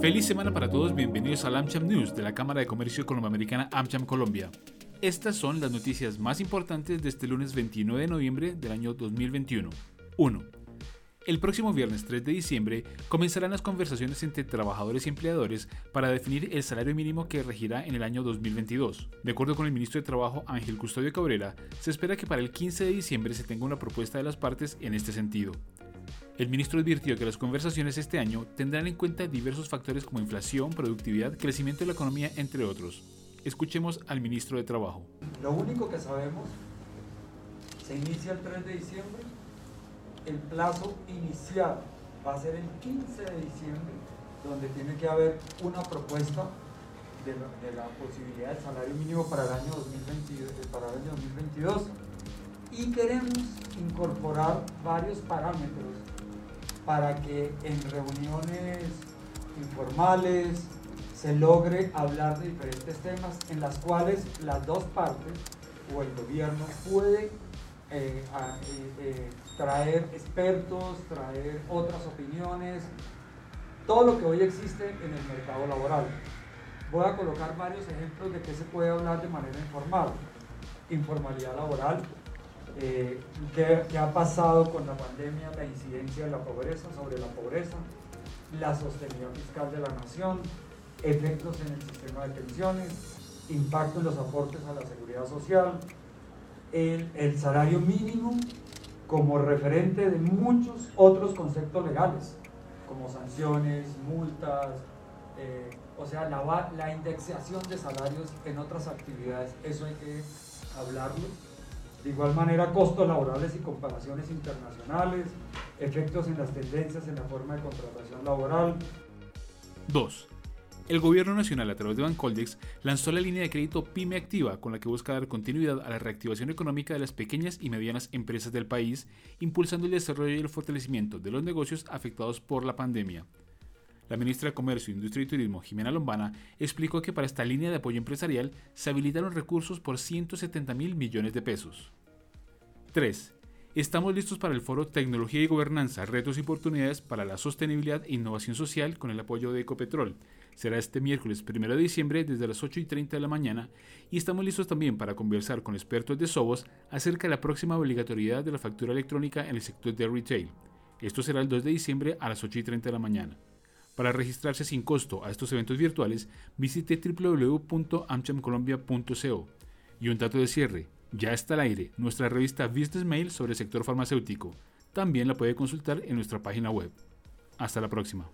Feliz semana para todos, bienvenidos al AmCham News de la Cámara de Comercio Colomboamericana AmCham Colombia. Estas son las noticias más importantes de este lunes 29 de noviembre del año 2021. 1. El próximo viernes 3 de diciembre comenzarán las conversaciones entre trabajadores y empleadores para definir el salario mínimo que regirá en el año 2022. De acuerdo con el ministro de Trabajo Ángel Custodio Cabrera, se espera que para el 15 de diciembre se tenga una propuesta de las partes en este sentido. El ministro advirtió que las conversaciones este año tendrán en cuenta diversos factores como inflación, productividad, crecimiento de la economía, entre otros. Escuchemos al ministro de Trabajo. Lo único que sabemos, se inicia el 3 de diciembre, el plazo inicial va a ser el 15 de diciembre, donde tiene que haber una propuesta de la, posibilidad del salario mínimo para el año 2022, para el año 2022 y queremos incorporar varios parámetros para que en reuniones informales se logre hablar de diferentes temas en las cuales las dos partes o el gobierno puede eh, eh, eh, traer expertos, traer otras opiniones, todo lo que hoy existe en el mercado laboral. Voy a colocar varios ejemplos de qué se puede hablar de manera informal. Informalidad laboral, eh, qué, ha pasado con la pandemia, la incidencia de la pobreza sobre la pobreza, la sostenibilidad fiscal de la nación, efectos en el sistema de pensiones, impacto en los aportes a la seguridad social, el, el salario mínimo como referente de muchos otros conceptos legales, como sanciones, multas, eh, o sea, la, la indexación de salarios en otras actividades, eso hay que hablarlo de igual manera, costos laborales y comparaciones internacionales, efectos en las tendencias en la forma de contratación laboral. 2. El Gobierno Nacional, a través de Bancoldex, lanzó la línea de crédito PYME Activa, con la que busca dar continuidad a la reactivación económica de las pequeñas y medianas empresas del país, impulsando el desarrollo y el fortalecimiento de los negocios afectados por la pandemia. La ministra de Comercio, Industria y Turismo, Jimena Lombana, explicó que para esta línea de apoyo empresarial se habilitaron recursos por 170 mil millones de pesos. 3. Estamos listos para el foro Tecnología y Gobernanza, Retos y Oportunidades para la Sostenibilidad e Innovación Social con el apoyo de Ecopetrol. Será este miércoles 1 de diciembre desde las 8 y 30 de la mañana y estamos listos también para conversar con expertos de Sobos acerca de la próxima obligatoriedad de la factura electrónica en el sector de retail. Esto será el 2 de diciembre a las 8 y 30 de la mañana. Para registrarse sin costo a estos eventos virtuales, visite www.amchemcolombia.co. Y un dato de cierre, ya está al aire nuestra revista Business Mail sobre el sector farmacéutico. También la puede consultar en nuestra página web. Hasta la próxima.